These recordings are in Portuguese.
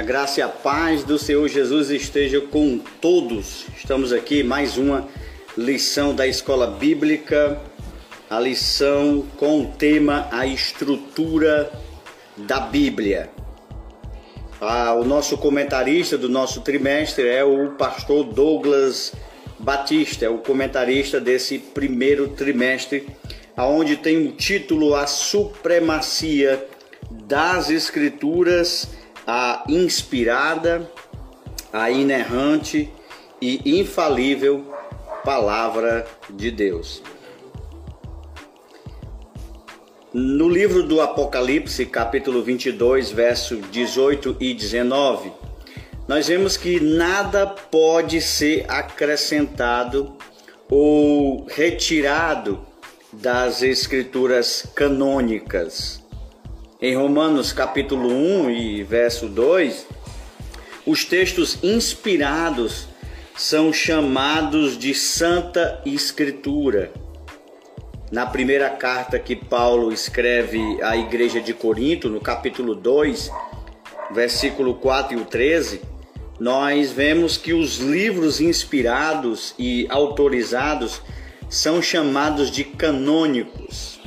A graça e a paz do Senhor Jesus esteja com todos. Estamos aqui mais uma lição da escola bíblica, a lição com o tema a estrutura da Bíblia. Ah, o nosso comentarista do nosso trimestre é o pastor Douglas Batista, é o comentarista desse primeiro trimestre, aonde tem o título A Supremacia das Escrituras a inspirada, a inerrante e infalível Palavra de Deus. No livro do Apocalipse, capítulo 22, verso 18 e 19, nós vemos que nada pode ser acrescentado ou retirado das escrituras canônicas. Em Romanos capítulo 1 e verso 2, os textos inspirados são chamados de Santa Escritura. Na primeira carta que Paulo escreve à igreja de Corinto, no capítulo 2, versículo 4 e o 13, nós vemos que os livros inspirados e autorizados são chamados de canônicos.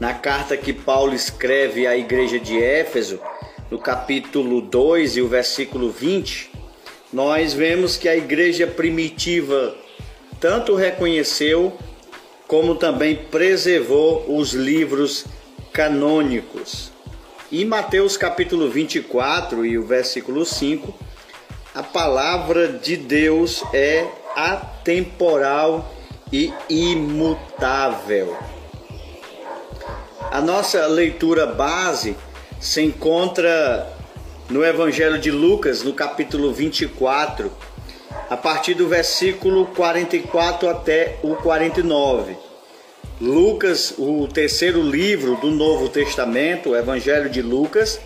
Na carta que Paulo escreve à igreja de Éfeso, no capítulo 2 e o versículo 20, nós vemos que a igreja primitiva tanto reconheceu como também preservou os livros canônicos. Em Mateus capítulo 24 e o versículo 5, a palavra de Deus é atemporal e imutável. A nossa leitura base se encontra no Evangelho de Lucas, no capítulo 24, a partir do versículo 44 até o 49. Lucas, o terceiro livro do Novo Testamento, o Evangelho de Lucas,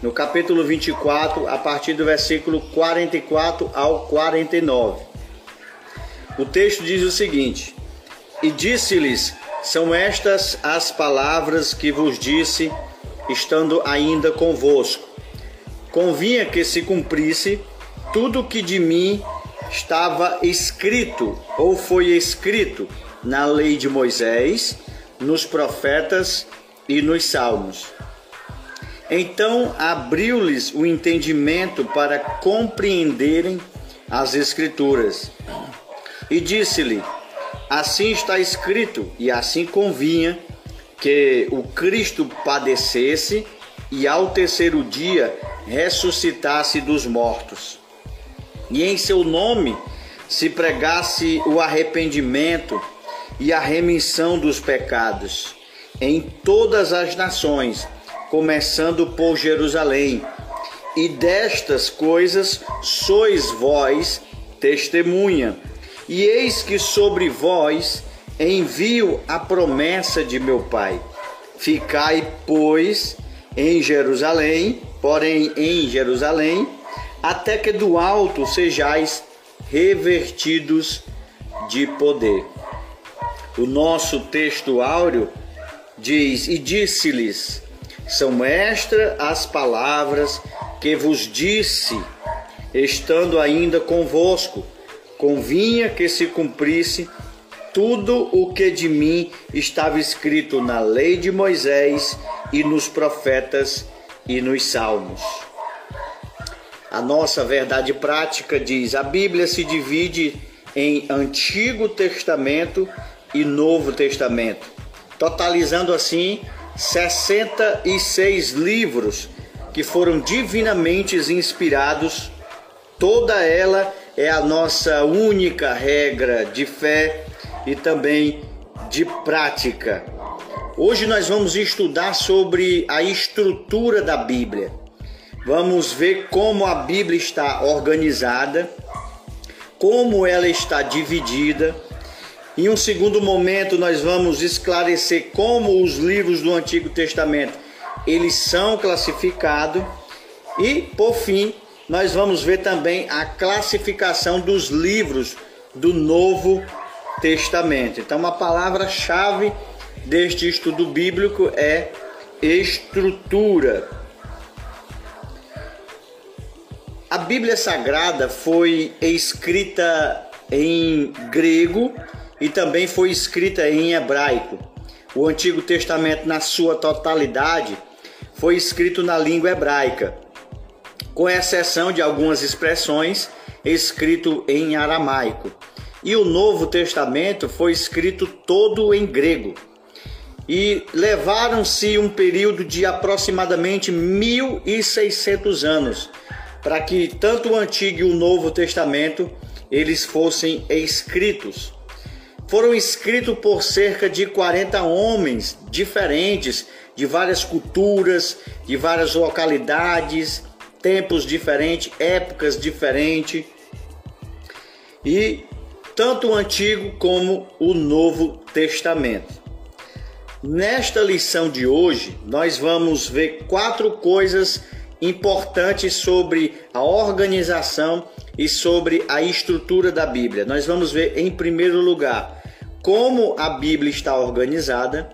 no capítulo 24, a partir do versículo 44 ao 49. O texto diz o seguinte: E disse-lhes são estas as palavras que vos disse, estando ainda convosco. Convinha que se cumprisse tudo o que de mim estava escrito ou foi escrito na lei de Moisés, nos profetas e nos salmos. Então abriu-lhes o entendimento para compreenderem as Escrituras. E disse-lhe: Assim está escrito, e assim convinha que o Cristo padecesse e ao terceiro dia ressuscitasse dos mortos. E em seu nome se pregasse o arrependimento e a remissão dos pecados em todas as nações, começando por Jerusalém. E destas coisas sois vós testemunha. E eis que sobre vós envio a promessa de meu Pai. Ficai, pois, em Jerusalém, porém em Jerusalém, até que do alto sejais revertidos de poder. O nosso texto áureo diz: E disse-lhes: São estas as palavras que vos disse, estando ainda convosco convinha que se cumprisse tudo o que de mim estava escrito na lei de Moisés e nos profetas e nos salmos. A nossa verdade prática diz: a Bíblia se divide em Antigo Testamento e Novo Testamento, totalizando assim 66 livros que foram divinamente inspirados, toda ela é a nossa única regra de fé e também de prática. Hoje nós vamos estudar sobre a estrutura da Bíblia. Vamos ver como a Bíblia está organizada, como ela está dividida. Em um segundo momento nós vamos esclarecer como os livros do Antigo Testamento eles são classificados e por fim nós vamos ver também a classificação dos livros do Novo Testamento. Então, uma palavra-chave deste estudo bíblico é estrutura. a Bíblia Sagrada foi escrita em grego e também foi escrita em hebraico. O Antigo Testamento, na sua totalidade, foi escrito na língua hebraica, com exceção de algumas expressões escrito em aramaico. E o Novo Testamento foi escrito todo em grego. E levaram-se um período de aproximadamente 1600 anos para que tanto o Antigo e o Novo Testamento eles fossem escritos. Foram escritos por cerca de 40 homens diferentes, de várias culturas, de várias localidades, tempos diferentes, épocas diferentes. E tanto o Antigo como o Novo Testamento. Nesta lição de hoje, nós vamos ver quatro coisas importantes sobre a organização e sobre a estrutura da Bíblia. Nós vamos ver, em primeiro lugar, como a Bíblia está organizada.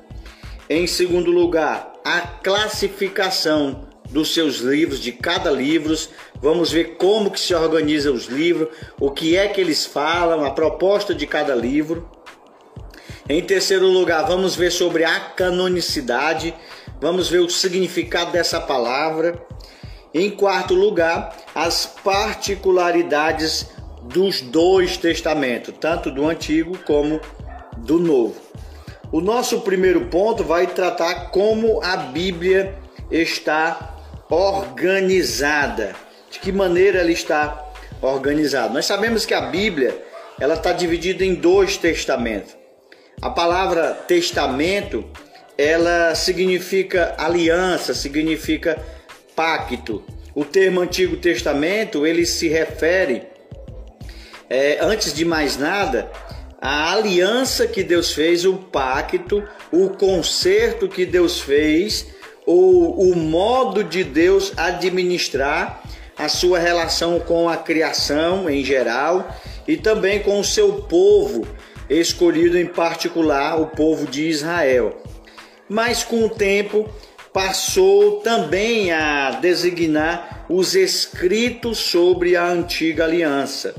Em segundo lugar, a classificação dos seus livros, de cada livro. Vamos ver como que se organiza os livros, o que é que eles falam, a proposta de cada livro. Em terceiro lugar, vamos ver sobre a canonicidade, vamos ver o significado dessa palavra. Em quarto lugar, as particularidades dos dois testamentos, tanto do Antigo como do Novo. O nosso primeiro ponto vai tratar como a Bíblia está organizada. De que maneira ela está organizada? Nós sabemos que a Bíblia ela está dividida em dois testamentos. A palavra testamento ela significa aliança, significa pacto. O termo Antigo Testamento ele se refere, é, antes de mais nada, à aliança que Deus fez, o pacto, o conserto que Deus fez, ou o modo de Deus administrar a sua relação com a criação em geral e também com o seu povo escolhido em particular, o povo de Israel. Mas com o tempo passou também a designar os escritos sobre a antiga aliança.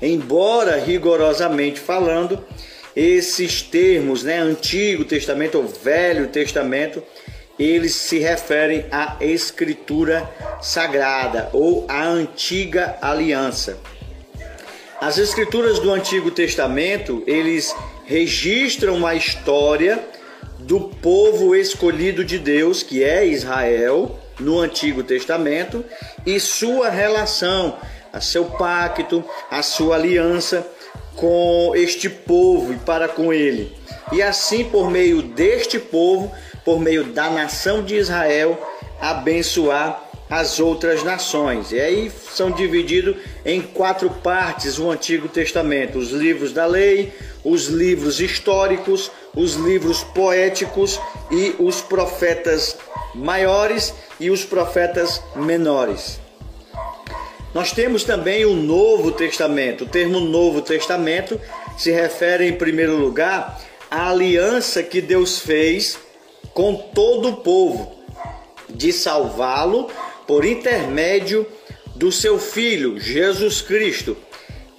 Embora rigorosamente falando, esses termos, né, Antigo Testamento ou Velho Testamento, eles se referem à escritura sagrada ou à antiga aliança. As escrituras do Antigo Testamento, eles registram a história do povo escolhido de Deus, que é Israel, no Antigo Testamento, e sua relação, a seu pacto, a sua aliança com este povo e para com ele. E assim, por meio deste povo, por meio da nação de Israel, abençoar as outras nações. E aí são divididos em quatro partes o Antigo Testamento: os livros da lei, os livros históricos, os livros poéticos e os profetas maiores e os profetas menores. Nós temos também o Novo Testamento. O termo Novo Testamento se refere, em primeiro lugar, à aliança que Deus fez com todo o povo, de salvá-lo por intermédio do seu Filho, Jesus Cristo.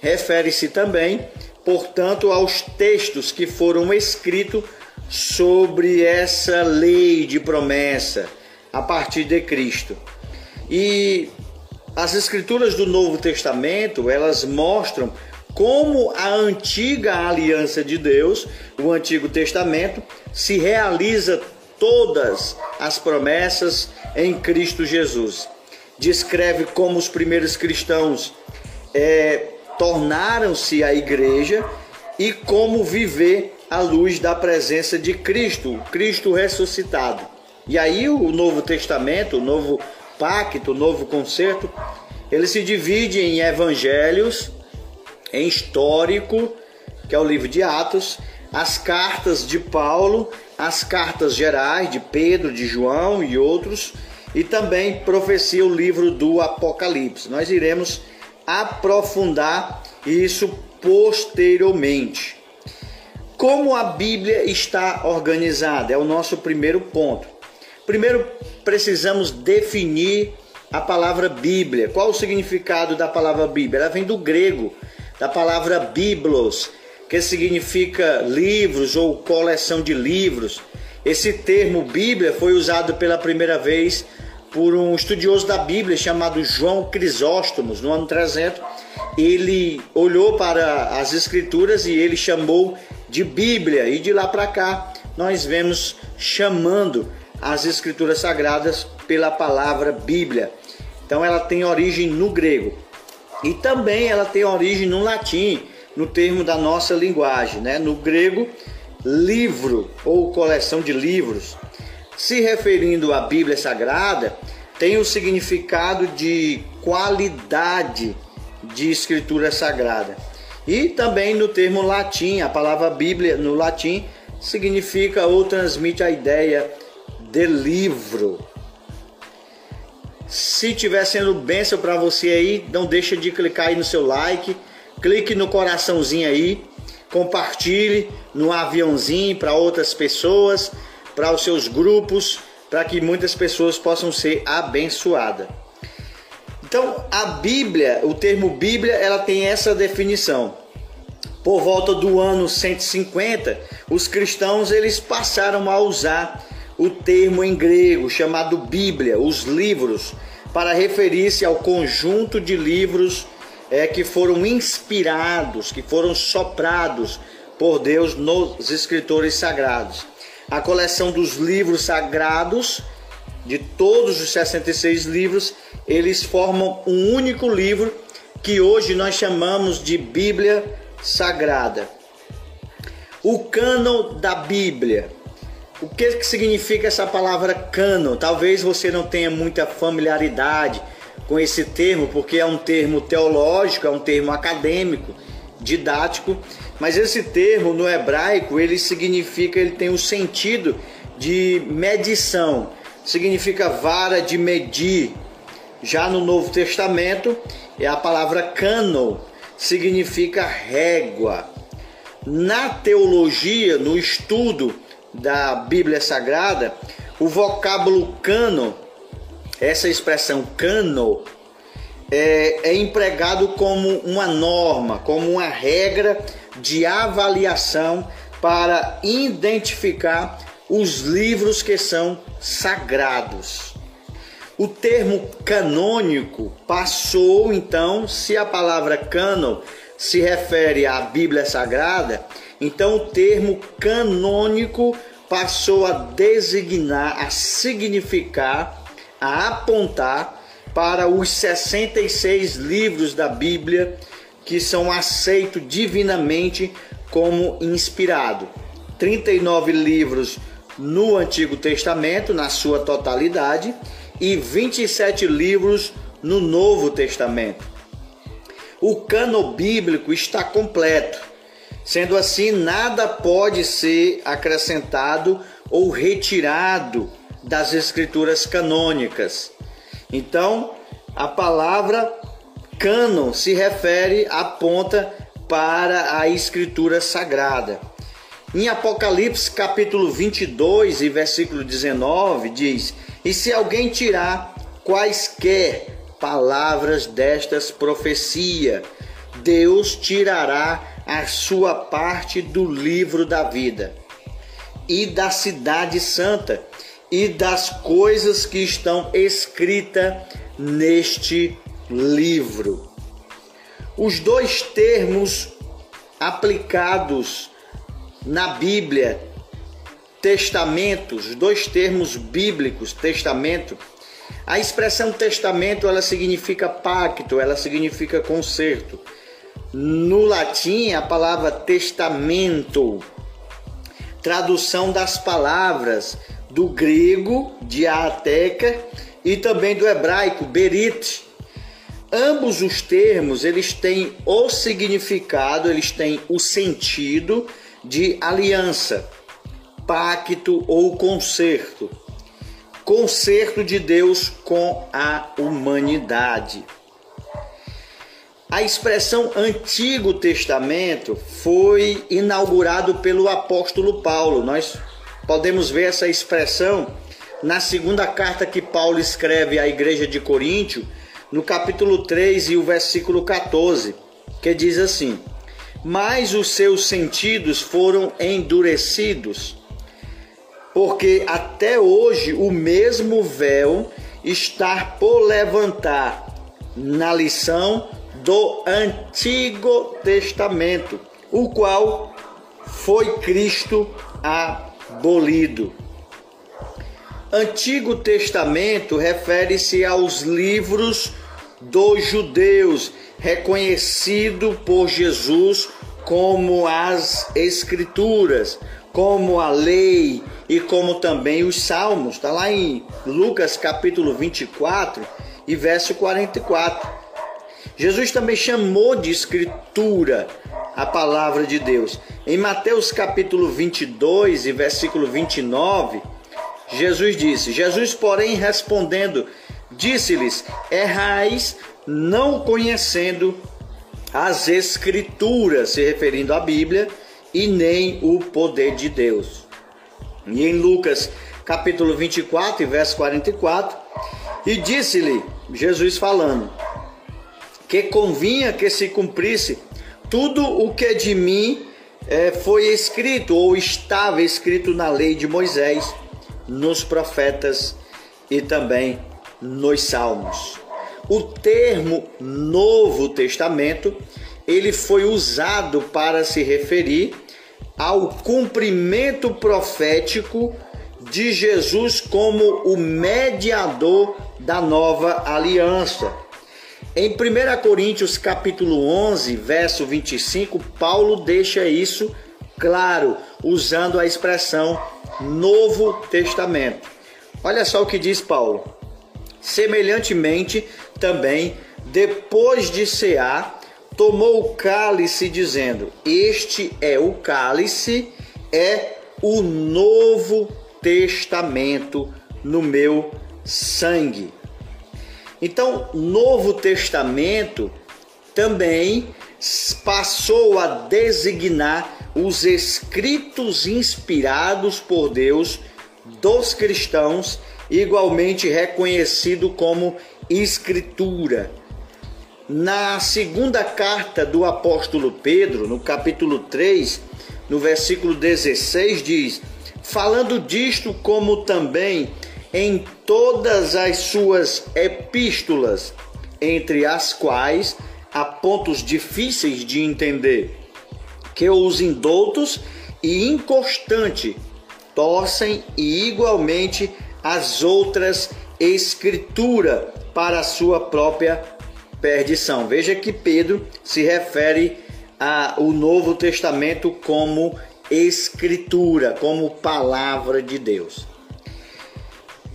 Refere-se também, portanto, aos textos que foram escritos sobre essa lei de promessa a partir de Cristo. E as escrituras do Novo Testamento, elas mostram como a antiga aliança de Deus, o Antigo Testamento, se realiza todas as promessas em Cristo Jesus. Descreve como os primeiros cristãos é, tornaram-se a igreja e como viver à luz da presença de Cristo, Cristo ressuscitado. E aí o Novo Testamento, o Novo Pacto, o Novo Concerto, ele se divide em evangelhos, em histórico, que é o livro de Atos, as cartas de Paulo as cartas gerais de Pedro, de João e outros, e também profecia o livro do Apocalipse. Nós iremos aprofundar isso posteriormente. Como a Bíblia está organizada é o nosso primeiro ponto. Primeiro, precisamos definir a palavra Bíblia. Qual o significado da palavra Bíblia? Ela vem do grego, da palavra biblos, que significa livros ou coleção de livros. Esse termo Bíblia foi usado pela primeira vez por um estudioso da Bíblia chamado João Crisóstomos, no ano 300. Ele olhou para as escrituras e ele chamou de Bíblia, e de lá para cá nós vemos chamando as escrituras sagradas pela palavra Bíblia. Então ela tem origem no grego. E também ela tem origem no latim, no termo da nossa linguagem, né? No grego, livro ou coleção de livros, se referindo à Bíblia Sagrada, tem o significado de qualidade de escritura sagrada. E também no termo latim, a palavra Bíblia no latim significa ou transmite a ideia de livro. Se estiver sendo bênção para você aí, não deixa de clicar aí no seu like, clique no coraçãozinho aí, compartilhe no aviãozinho para outras pessoas, para os seus grupos, para que muitas pessoas possam ser abençoadas. Então, a Bíblia, o termo Bíblia, ela tem essa definição. Por volta do ano 150, os cristãos eles passaram a usar o termo em grego chamado Bíblia, os livros, para referir-se ao conjunto de livros é, que foram inspirados, que foram soprados por Deus nos escritores sagrados. A coleção dos livros sagrados, de todos os 66 livros, eles formam um único livro que hoje nós chamamos de Bíblia Sagrada. O cânon da Bíblia o que, que significa essa palavra cano? Talvez você não tenha muita familiaridade com esse termo, porque é um termo teológico, é um termo acadêmico, didático, mas esse termo no hebraico ele significa, ele tem o sentido de medição, significa vara de medir. Já no Novo Testamento, é a palavra cano, significa régua. Na teologia, no estudo da Bíblia Sagrada, o vocábulo cano, essa expressão cano, é, é empregado como uma norma, como uma regra de avaliação para identificar os livros que são sagrados. O termo canônico passou então, se a palavra cano se refere à Bíblia Sagrada, então o termo canônico passou a designar, a significar, a apontar para os 66 livros da Bíblia que são aceitos divinamente como inspirado. 39 livros no Antigo Testamento, na sua totalidade, e 27 livros no Novo Testamento. O cano bíblico está completo Sendo assim, nada pode ser acrescentado ou retirado das escrituras canônicas. Então, a palavra cânon se refere, aponta para a escritura sagrada. Em Apocalipse capítulo 22 e versículo 19 diz: E se alguém tirar quaisquer palavras destas profecia, Deus tirará a sua parte do livro da vida e da cidade santa e das coisas que estão escritas neste livro. Os dois termos aplicados na Bíblia, testamentos, dois termos bíblicos, testamento. A expressão testamento, ela significa pacto, ela significa conserto. No latim, a palavra testamento, tradução das palavras do grego, diateca, e também do hebraico, berit. Ambos os termos, eles têm o significado, eles têm o sentido de aliança, pacto ou concerto. Concerto de Deus com a humanidade. A expressão Antigo Testamento foi inaugurado pelo apóstolo Paulo. Nós podemos ver essa expressão na segunda carta que Paulo escreve à igreja de Coríntio, no capítulo 3 e o versículo 14, que diz assim: Mas os seus sentidos foram endurecidos, porque até hoje o mesmo véu está por levantar na lição do Antigo Testamento, o qual foi Cristo abolido. Antigo Testamento refere-se aos livros dos judeus, reconhecido por Jesus como as Escrituras, como a lei e como também os Salmos. Está lá em Lucas capítulo 24 e verso 44. Jesus também chamou de Escritura a palavra de Deus. Em Mateus capítulo 22 e versículo 29 Jesus disse: Jesus, porém, respondendo, disse-lhes: Errais, não conhecendo as Escrituras, se referindo à Bíblia, e nem o poder de Deus. E em Lucas, capítulo 24, verso 44, e disse-lhe, Jesus falando, que convinha que se cumprisse tudo o que de mim eh, foi escrito ou estava escrito na lei de Moisés nos profetas e também nos salmos. O termo Novo Testamento, ele foi usado para se referir ao cumprimento profético de Jesus como o mediador da nova aliança. Em 1 Coríntios capítulo 11, verso 25, Paulo deixa isso claro, usando a expressão Novo Testamento. Olha só o que diz Paulo. Semelhantemente, também, depois de cear, tomou o cálice, dizendo: Este é o cálice, é o Novo Testamento no meu sangue. Então, Novo Testamento também passou a designar os escritos inspirados por Deus dos cristãos, igualmente reconhecido como escritura. Na segunda carta do apóstolo Pedro, no capítulo 3, no versículo 16, diz: Falando disto, como também em todas as suas epístolas, entre as quais há pontos difíceis de entender que os indoutos e inconstante torcem e igualmente as outras escritura para a sua própria perdição. Veja que Pedro se refere ao Novo Testamento como escritura, como palavra de Deus.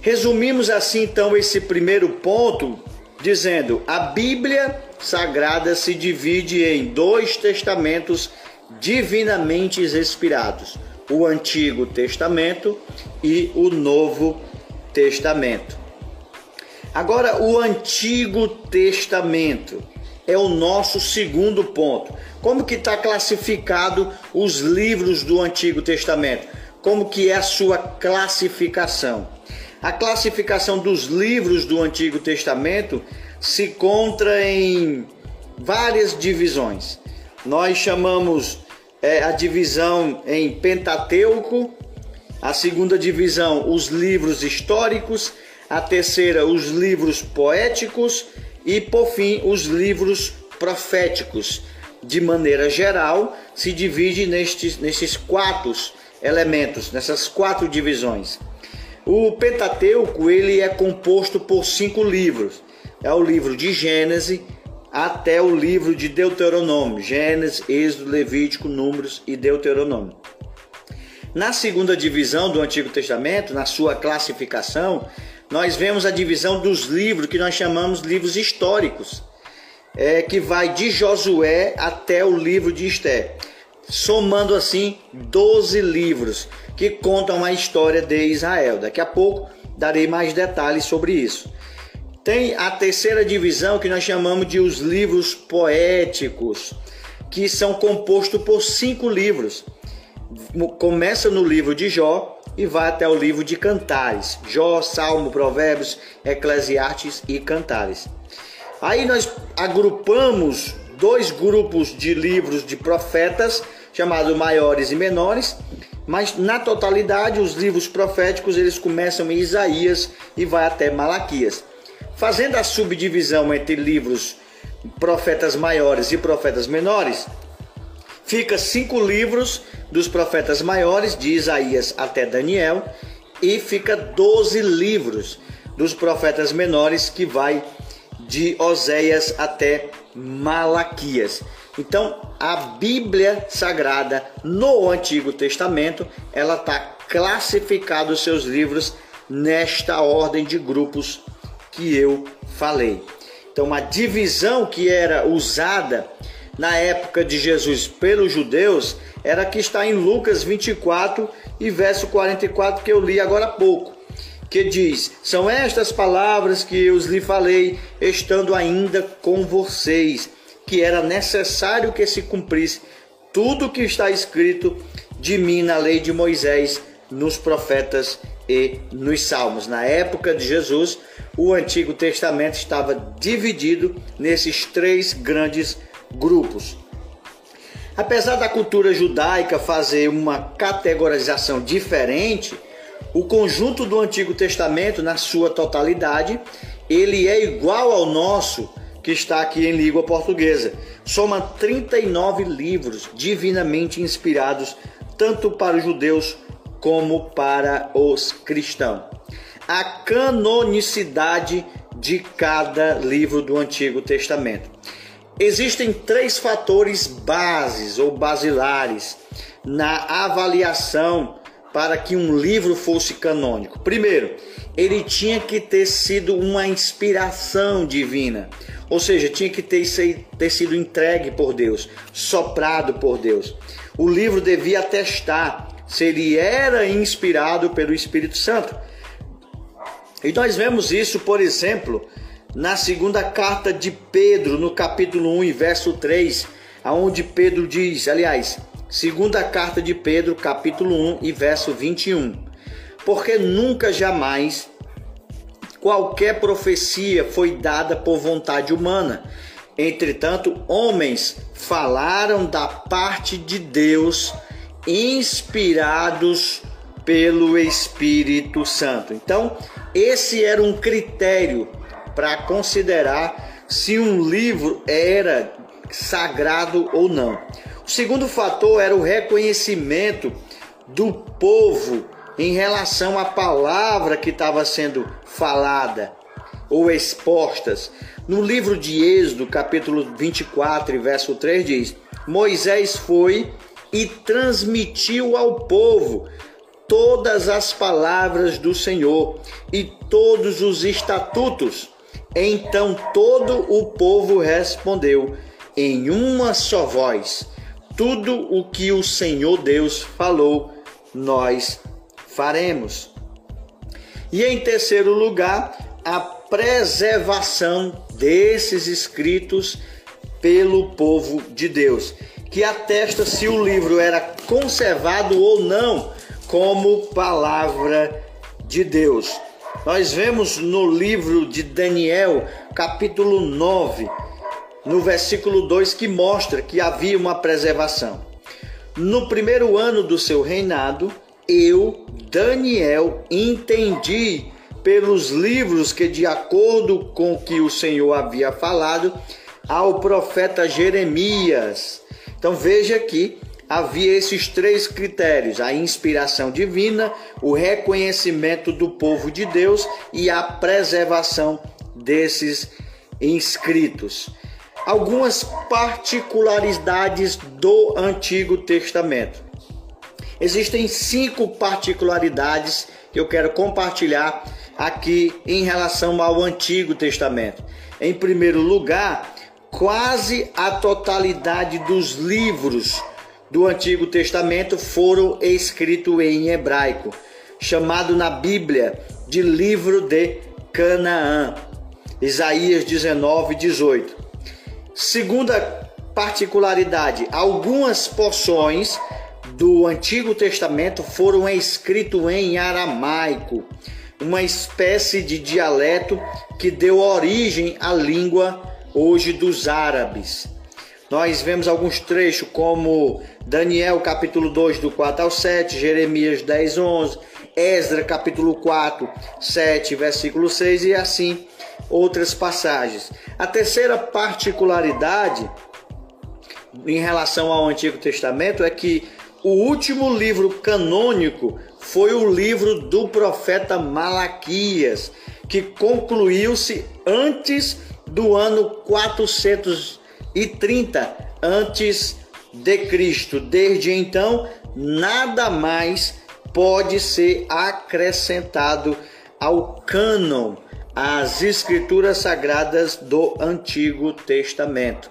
Resumimos assim então esse primeiro ponto dizendo: a Bíblia Sagrada se divide em dois testamentos divinamente inspirados: o Antigo Testamento e o Novo Testamento. Agora, o Antigo Testamento é o nosso segundo ponto. Como que está classificado os livros do Antigo Testamento? Como que é a sua classificação? A classificação dos livros do Antigo Testamento se encontra em várias divisões. Nós chamamos é, a divisão em Pentateuco, a segunda divisão, os livros históricos, a terceira, os livros poéticos e, por fim, os livros proféticos. De maneira geral, se divide nestes, nesses quatro elementos, nessas quatro divisões. O Pentateuco ele é composto por cinco livros. É o livro de Gênesis, até o livro de Deuteronômio, Gênesis, Êxodo, Levítico, Números e Deuteronômio. Na segunda divisão do Antigo Testamento, na sua classificação, nós vemos a divisão dos livros que nós chamamos livros históricos, é, que vai de Josué até o livro de Esté, somando assim 12 livros que contam a história de Israel. Daqui a pouco darei mais detalhes sobre isso. Tem a terceira divisão que nós chamamos de os livros poéticos, que são compostos por cinco livros. Começa no livro de Jó, e vai até o livro de Cantares: Jó, Salmo, Provérbios, Eclesiastes e Cantares. Aí nós agrupamos dois grupos de livros de profetas, chamados maiores e menores, mas na totalidade os livros proféticos eles começam em Isaías e vai até Malaquias. Fazendo a subdivisão entre livros profetas maiores e profetas menores, fica cinco livros dos profetas maiores, de Isaías até Daniel, e fica doze livros dos profetas menores, que vai de Oséias até Malaquias. Então, a Bíblia Sagrada no Antigo Testamento, ela está classificada os seus livros nesta ordem de grupos que eu falei. Então, a divisão que era usada na época de Jesus pelos judeus era que está em Lucas 24 e verso 44 que eu li agora há pouco, que diz: São estas palavras que eu lhe falei, estando ainda com vocês, que era necessário que se cumprisse tudo o que está escrito de mim na lei de Moisés, nos profetas e nos salmos. Na época de Jesus, o Antigo Testamento estava dividido nesses três grandes grupos. Apesar da cultura judaica fazer uma categorização diferente, o conjunto do Antigo Testamento, na sua totalidade, ele é igual ao nosso que está aqui em língua portuguesa. Soma 39 livros divinamente inspirados tanto para os judeus como para os cristãos. A canonicidade de cada livro do Antigo Testamento. Existem três fatores bases ou basilares na avaliação para que um livro fosse canônico. Primeiro, ele tinha que ter sido uma inspiração divina, ou seja, tinha que ter, ter sido entregue por Deus, soprado por Deus. O livro devia atestar se ele era inspirado pelo Espírito Santo. E nós vemos isso, por exemplo, na segunda carta de Pedro, no capítulo 1 e verso 3, aonde Pedro diz, aliás, segunda carta de Pedro, capítulo 1 e verso 21. Porque nunca jamais qualquer profecia foi dada por vontade humana. Entretanto, homens falaram da parte de Deus, inspirados pelo Espírito Santo. Então, esse era um critério para considerar se um livro era sagrado ou não. O segundo fator era o reconhecimento do povo em relação à palavra que estava sendo falada ou expostas. No livro de Êxodo, capítulo 24, verso 3 diz: Moisés foi e transmitiu ao povo todas as palavras do Senhor e todos os estatutos então todo o povo respondeu em uma só voz: Tudo o que o Senhor Deus falou, nós faremos. E em terceiro lugar, a preservação desses escritos pelo povo de Deus, que atesta se o livro era conservado ou não como palavra de Deus. Nós vemos no livro de Daniel, capítulo 9, no versículo 2, que mostra que havia uma preservação. No primeiro ano do seu reinado, eu, Daniel, entendi pelos livros que, de acordo com o que o Senhor havia falado ao profeta Jeremias. Então veja que havia esses três critérios: a inspiração divina, o reconhecimento do povo de Deus e a preservação desses inscritos. Algumas particularidades do Antigo Testamento. Existem cinco particularidades que eu quero compartilhar aqui em relação ao Antigo Testamento. Em primeiro lugar, quase a totalidade dos livros do Antigo Testamento foram escritos em hebraico, chamado na Bíblia de livro de Canaã. Isaías 19, 18. Segunda particularidade, algumas porções do Antigo Testamento foram escritos em aramaico, uma espécie de dialeto que deu origem à língua hoje dos árabes. Nós vemos alguns trechos como Daniel capítulo 2 do 4 ao 7, Jeremias 10, 11, Esdra capítulo 4, 7, versículo 6 e assim outras passagens. A terceira particularidade em relação ao Antigo Testamento é que o último livro canônico foi o livro do profeta Malaquias, que concluiu-se antes do ano 430 antes de Cristo. Desde então, nada mais pode ser acrescentado ao cânon, às escrituras sagradas do Antigo Testamento.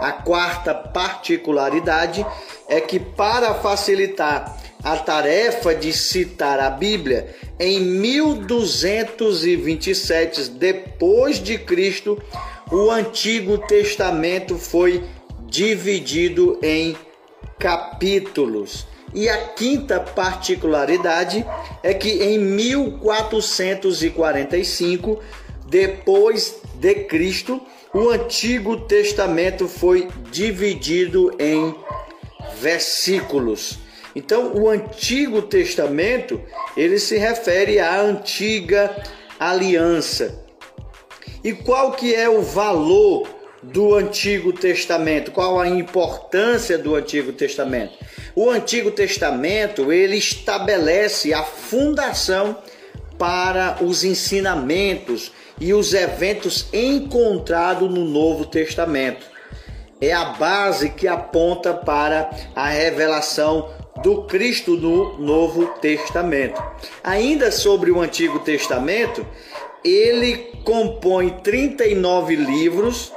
A quarta particularidade é que para facilitar a tarefa de citar a Bíblia, em 1227 depois de Cristo, o Antigo Testamento foi dividido em capítulos. E a quinta particularidade é que em 1445, depois de Cristo, o Antigo Testamento foi dividido em versículos. Então, o Antigo Testamento, ele se refere à antiga aliança. E qual que é o valor do Antigo Testamento? Qual a importância do Antigo Testamento? O Antigo Testamento, ele estabelece a fundação para os ensinamentos e os eventos encontrados no Novo Testamento. É a base que aponta para a revelação do Cristo no Novo Testamento. Ainda sobre o Antigo Testamento, ele compõe 39 livros,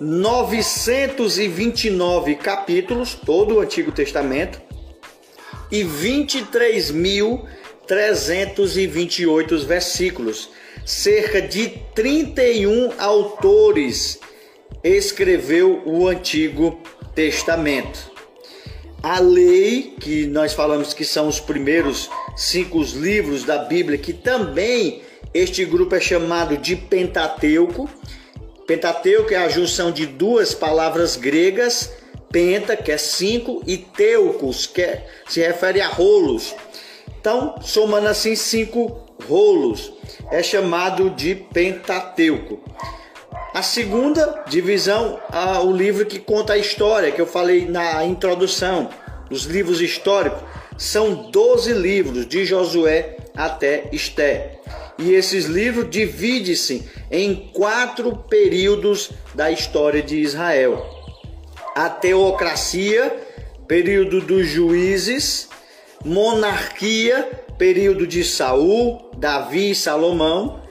929 capítulos, todo o Antigo Testamento, e 23.328 versículos. Cerca de 31 autores escreveu o Antigo Testamento. A lei, que nós falamos que são os primeiros cinco livros da Bíblia, que também este grupo é chamado de Pentateuco, Pentateuco é a junção de duas palavras gregas, penta, que é cinco, e teucos, que é, se refere a rolos. Então, somando assim cinco rolos, é chamado de Pentateuco. A segunda divisão, o livro que conta a história, que eu falei na introdução, os livros históricos, são 12 livros, de Josué até Esté. E esses livros dividem-se em quatro períodos da história de Israel: a teocracia, período dos juízes, monarquia, período de Saul, Davi e Salomão,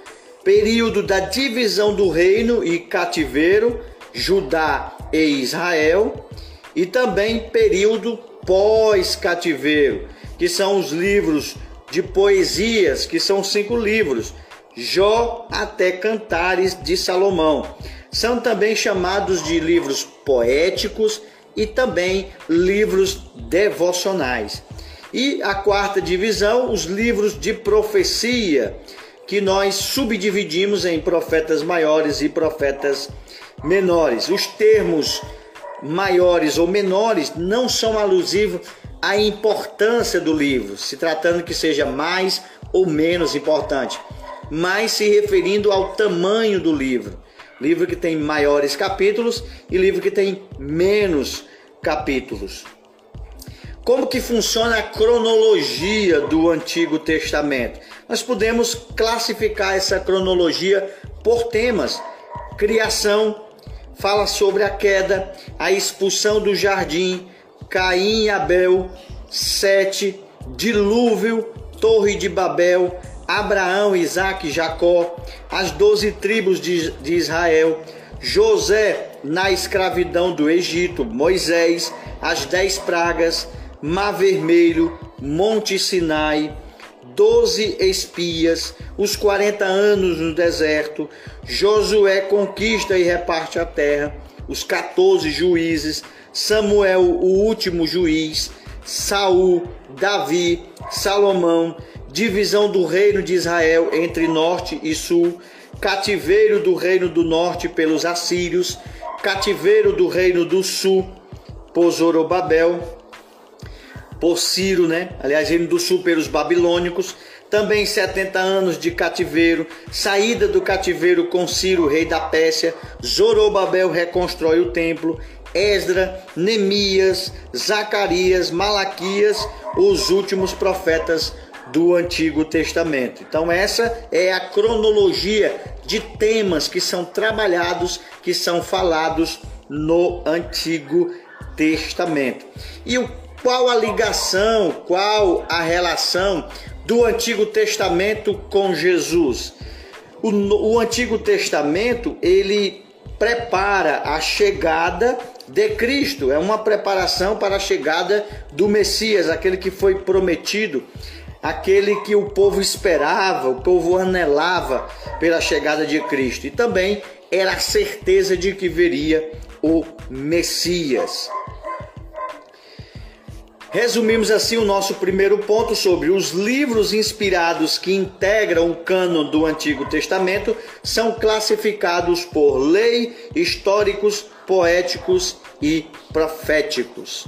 período da divisão do reino e cativeiro, Judá e Israel, e também período pós-cativeiro, que são os livros de poesias, que são cinco livros, Jó até Cantares de Salomão. São também chamados de livros poéticos e também livros devocionais. E a quarta divisão, os livros de profecia, que nós subdividimos em profetas maiores e profetas menores. Os termos maiores ou menores não são alusivos a importância do livro, se tratando que seja mais ou menos importante, mas se referindo ao tamanho do livro. Livro que tem maiores capítulos e livro que tem menos capítulos. Como que funciona a cronologia do Antigo Testamento? Nós podemos classificar essa cronologia por temas. Criação fala sobre a queda, a expulsão do jardim, Caim e Abel, Sete, Dilúvio, Torre de Babel, Abraão, Isaac e Jacó, as doze tribos de, de Israel, José na escravidão do Egito, Moisés, as dez pragas, Mar Vermelho, Monte Sinai, doze espias, os quarenta anos no deserto, Josué conquista e reparte a terra, os quatorze juízes, Samuel, o último juiz, Saul, Davi, Salomão, divisão do reino de Israel entre norte e sul, cativeiro do reino do norte pelos assírios, cativeiro do reino do sul por Zorobabel, por Ciro, né? Aliás, reino do sul pelos babilônicos, também 70 anos de cativeiro, saída do cativeiro com Ciro, rei da Pérsia, Zorobabel reconstrói o templo, Esdra, Neemias, Zacarias, Malaquias, os últimos profetas do Antigo Testamento. Então essa é a cronologia de temas que são trabalhados, que são falados no Antigo Testamento. E qual a ligação, qual a relação do Antigo Testamento com Jesus? O, o Antigo Testamento ele prepara a chegada de Cristo, é uma preparação para a chegada do Messias, aquele que foi prometido aquele que o povo esperava, o povo anelava pela chegada de Cristo. E também era a certeza de que viria o Messias. Resumimos assim o nosso primeiro ponto sobre os livros inspirados que integram o cânon do Antigo Testamento são classificados por lei, históricos, poéticos e proféticos.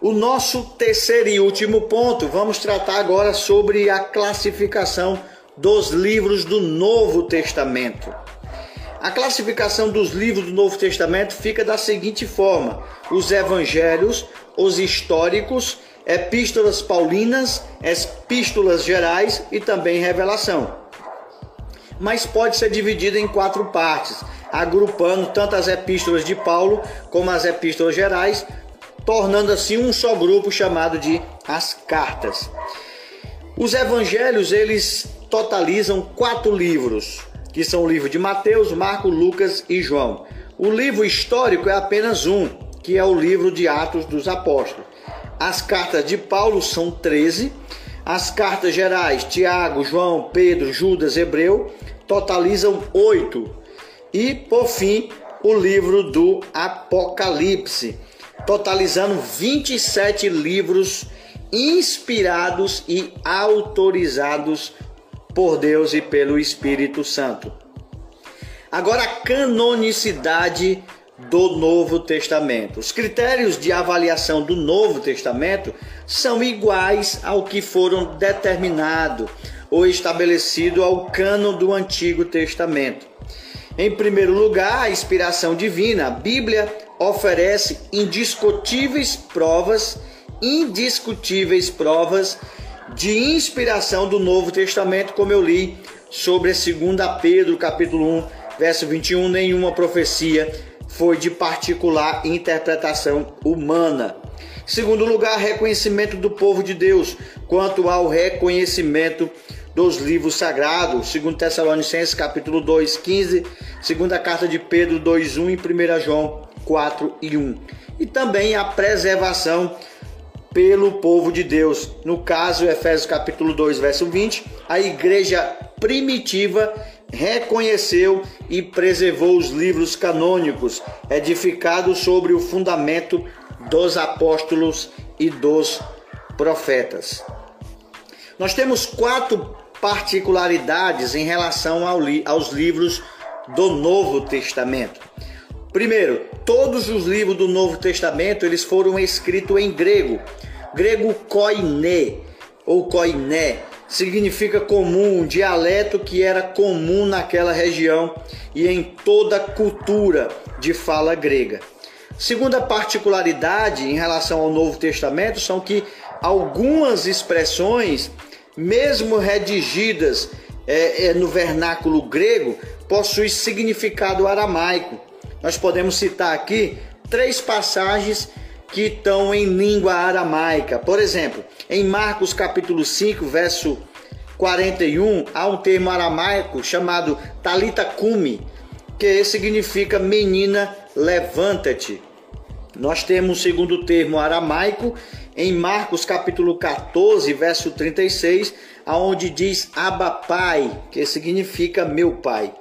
O nosso terceiro e último ponto, vamos tratar agora sobre a classificação dos livros do Novo Testamento. A classificação dos livros do Novo Testamento fica da seguinte forma: os evangelhos, os históricos, epístolas paulinas, epístolas gerais e também revelação. Mas pode ser dividido em quatro partes, agrupando tanto as epístolas de Paulo como as epístolas gerais, tornando assim um só grupo chamado de as cartas. Os evangelhos eles totalizam quatro livros, que são o livro de Mateus, Marcos, Lucas e João. O livro histórico é apenas um, que é o livro de Atos dos Apóstolos. As cartas de Paulo são 13, as cartas gerais, Tiago, João, Pedro, Judas, Hebreu, totalizam oito. E, por fim, o livro do Apocalipse, totalizando 27 livros inspirados e autorizados por Deus e pelo Espírito Santo. Agora, a canonicidade do Novo Testamento. Os critérios de avaliação do Novo Testamento são iguais ao que foram determinado ou estabelecido ao cano do Antigo Testamento. Em primeiro lugar, a inspiração divina. A Bíblia oferece indiscutíveis provas, indiscutíveis provas de inspiração do Novo Testamento, como eu li sobre 2 Pedro, capítulo 1, verso 21, nenhuma profecia foi de particular interpretação humana. Segundo lugar, reconhecimento do povo de Deus quanto ao reconhecimento dos livros sagrados, segundo Tessalonicenses capítulo 2, 15, segunda carta de Pedro 2, 1 e 1 João 4 e 1. E também a preservação pelo povo de Deus. No caso, Efésios capítulo 2, verso 20, a igreja primitiva reconheceu e preservou os livros canônicos, edificados sobre o fundamento dos apóstolos e dos profetas. Nós temos quatro particularidades em relação ao li aos livros do Novo Testamento. Primeiro, todos os livros do Novo Testamento eles foram escritos em grego. Grego koiné ou koiné significa comum, um dialeto que era comum naquela região e em toda cultura de fala grega. Segunda particularidade em relação ao Novo Testamento são que algumas expressões, mesmo redigidas é, é, no vernáculo grego, possuem significado aramaico nós podemos citar aqui três passagens que estão em língua aramaica. Por exemplo, em Marcos capítulo 5, verso 41, há um termo aramaico chamado talita cumi, que significa menina, levanta-te. Nós temos o segundo termo aramaico em Marcos capítulo 14, verso 36, aonde diz Abba Pai, que significa meu pai.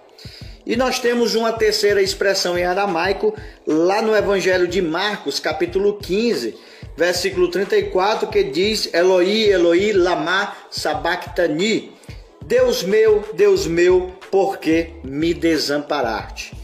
E nós temos uma terceira expressão em aramaico lá no Evangelho de Marcos, capítulo 15, versículo 34, que diz: Eloi, Eloi, lama sabachthani. Deus meu, Deus meu, por que me desamparaste?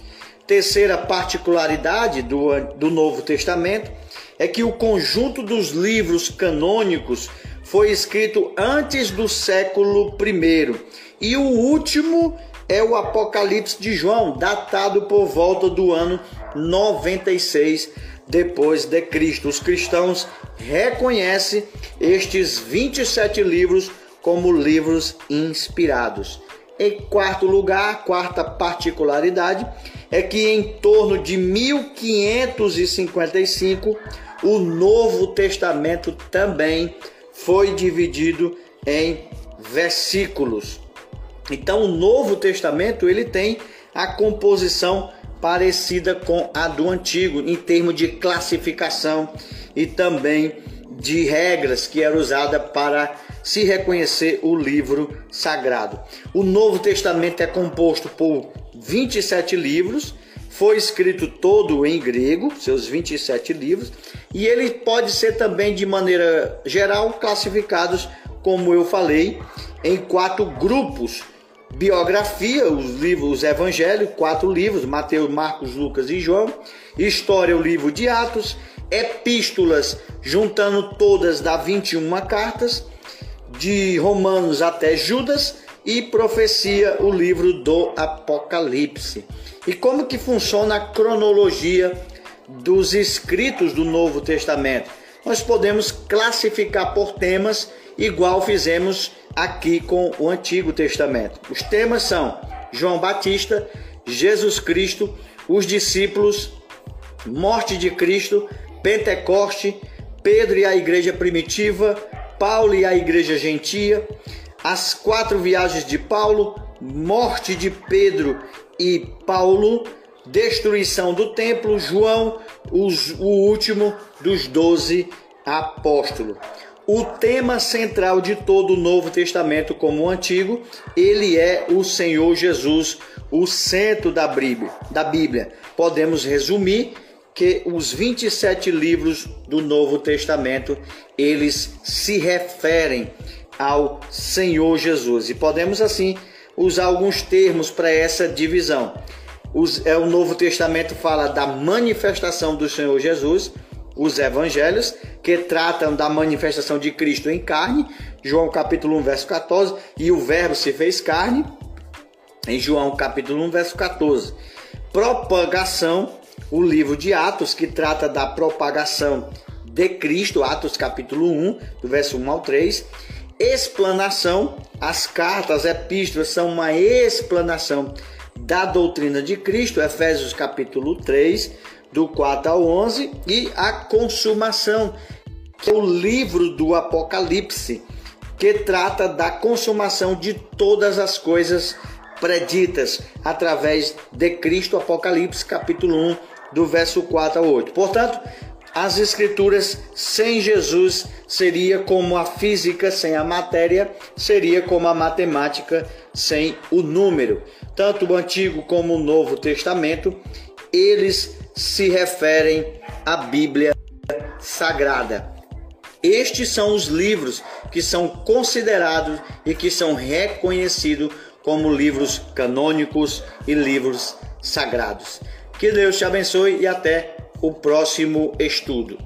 Terceira particularidade do, do Novo Testamento é que o conjunto dos livros canônicos foi escrito antes do século I e o último é o Apocalipse de João, datado por volta do ano 96 depois de Cristo. Os cristãos reconhecem estes 27 livros como livros inspirados. Em quarto lugar, quarta particularidade é que em torno de 1555 o Novo Testamento também foi dividido em versículos. Então, o Novo Testamento ele tem a composição parecida com a do Antigo em termos de classificação e também de regras que era usada para se reconhecer o livro sagrado. O Novo Testamento é composto por 27 livros, foi escrito todo em grego, seus 27 livros, e ele pode ser também de maneira geral classificados, como eu falei, em quatro grupos. Biografia, os livros, os evangelhos, quatro livros, Mateus, Marcos, Lucas e João. História, o livro de Atos. Epístolas, juntando todas, dá 21 cartas de Romanos até Judas e profecia, o livro do Apocalipse. E como que funciona a cronologia dos escritos do Novo Testamento? Nós podemos classificar por temas, igual fizemos aqui com o Antigo Testamento. Os temas são João Batista, Jesus Cristo, os discípulos, morte de Cristo, Pentecoste, Pedro e a igreja primitiva, Paulo e a igreja gentia, as quatro viagens de Paulo, morte de Pedro e Paulo, destruição do templo, João, os, o último dos doze apóstolos. O tema central de todo o Novo Testamento, como o Antigo, ele é o Senhor Jesus, o centro da Bíblia. Da Bíblia. Podemos resumir que os 27 livros do Novo Testamento, eles se referem ao Senhor Jesus. E podemos assim usar alguns termos para essa divisão. Os, é, o Novo Testamento fala da manifestação do Senhor Jesus, os evangelhos, que tratam da manifestação de Cristo em carne, João capítulo 1, verso 14, e o verbo se fez carne, em João capítulo 1, verso 14. Propagação, o livro de Atos, que trata da propagação de Cristo, Atos capítulo 1, do verso 1 ao 3. Explanação, as cartas, as epístolas são uma explanação da doutrina de Cristo, Efésios capítulo 3, do 4 ao 11, e a consumação, que é o livro do Apocalipse, que trata da consumação de todas as coisas preditas através de Cristo, Apocalipse capítulo 1, do verso 4 ao 8. Portanto, as escrituras sem Jesus seria como a física sem a matéria, seria como a matemática sem o número. Tanto o Antigo como o Novo Testamento, eles se referem à Bíblia Sagrada. Estes são os livros que são considerados e que são reconhecidos como livros canônicos e livros sagrados. Que Deus te abençoe e até o próximo estudo.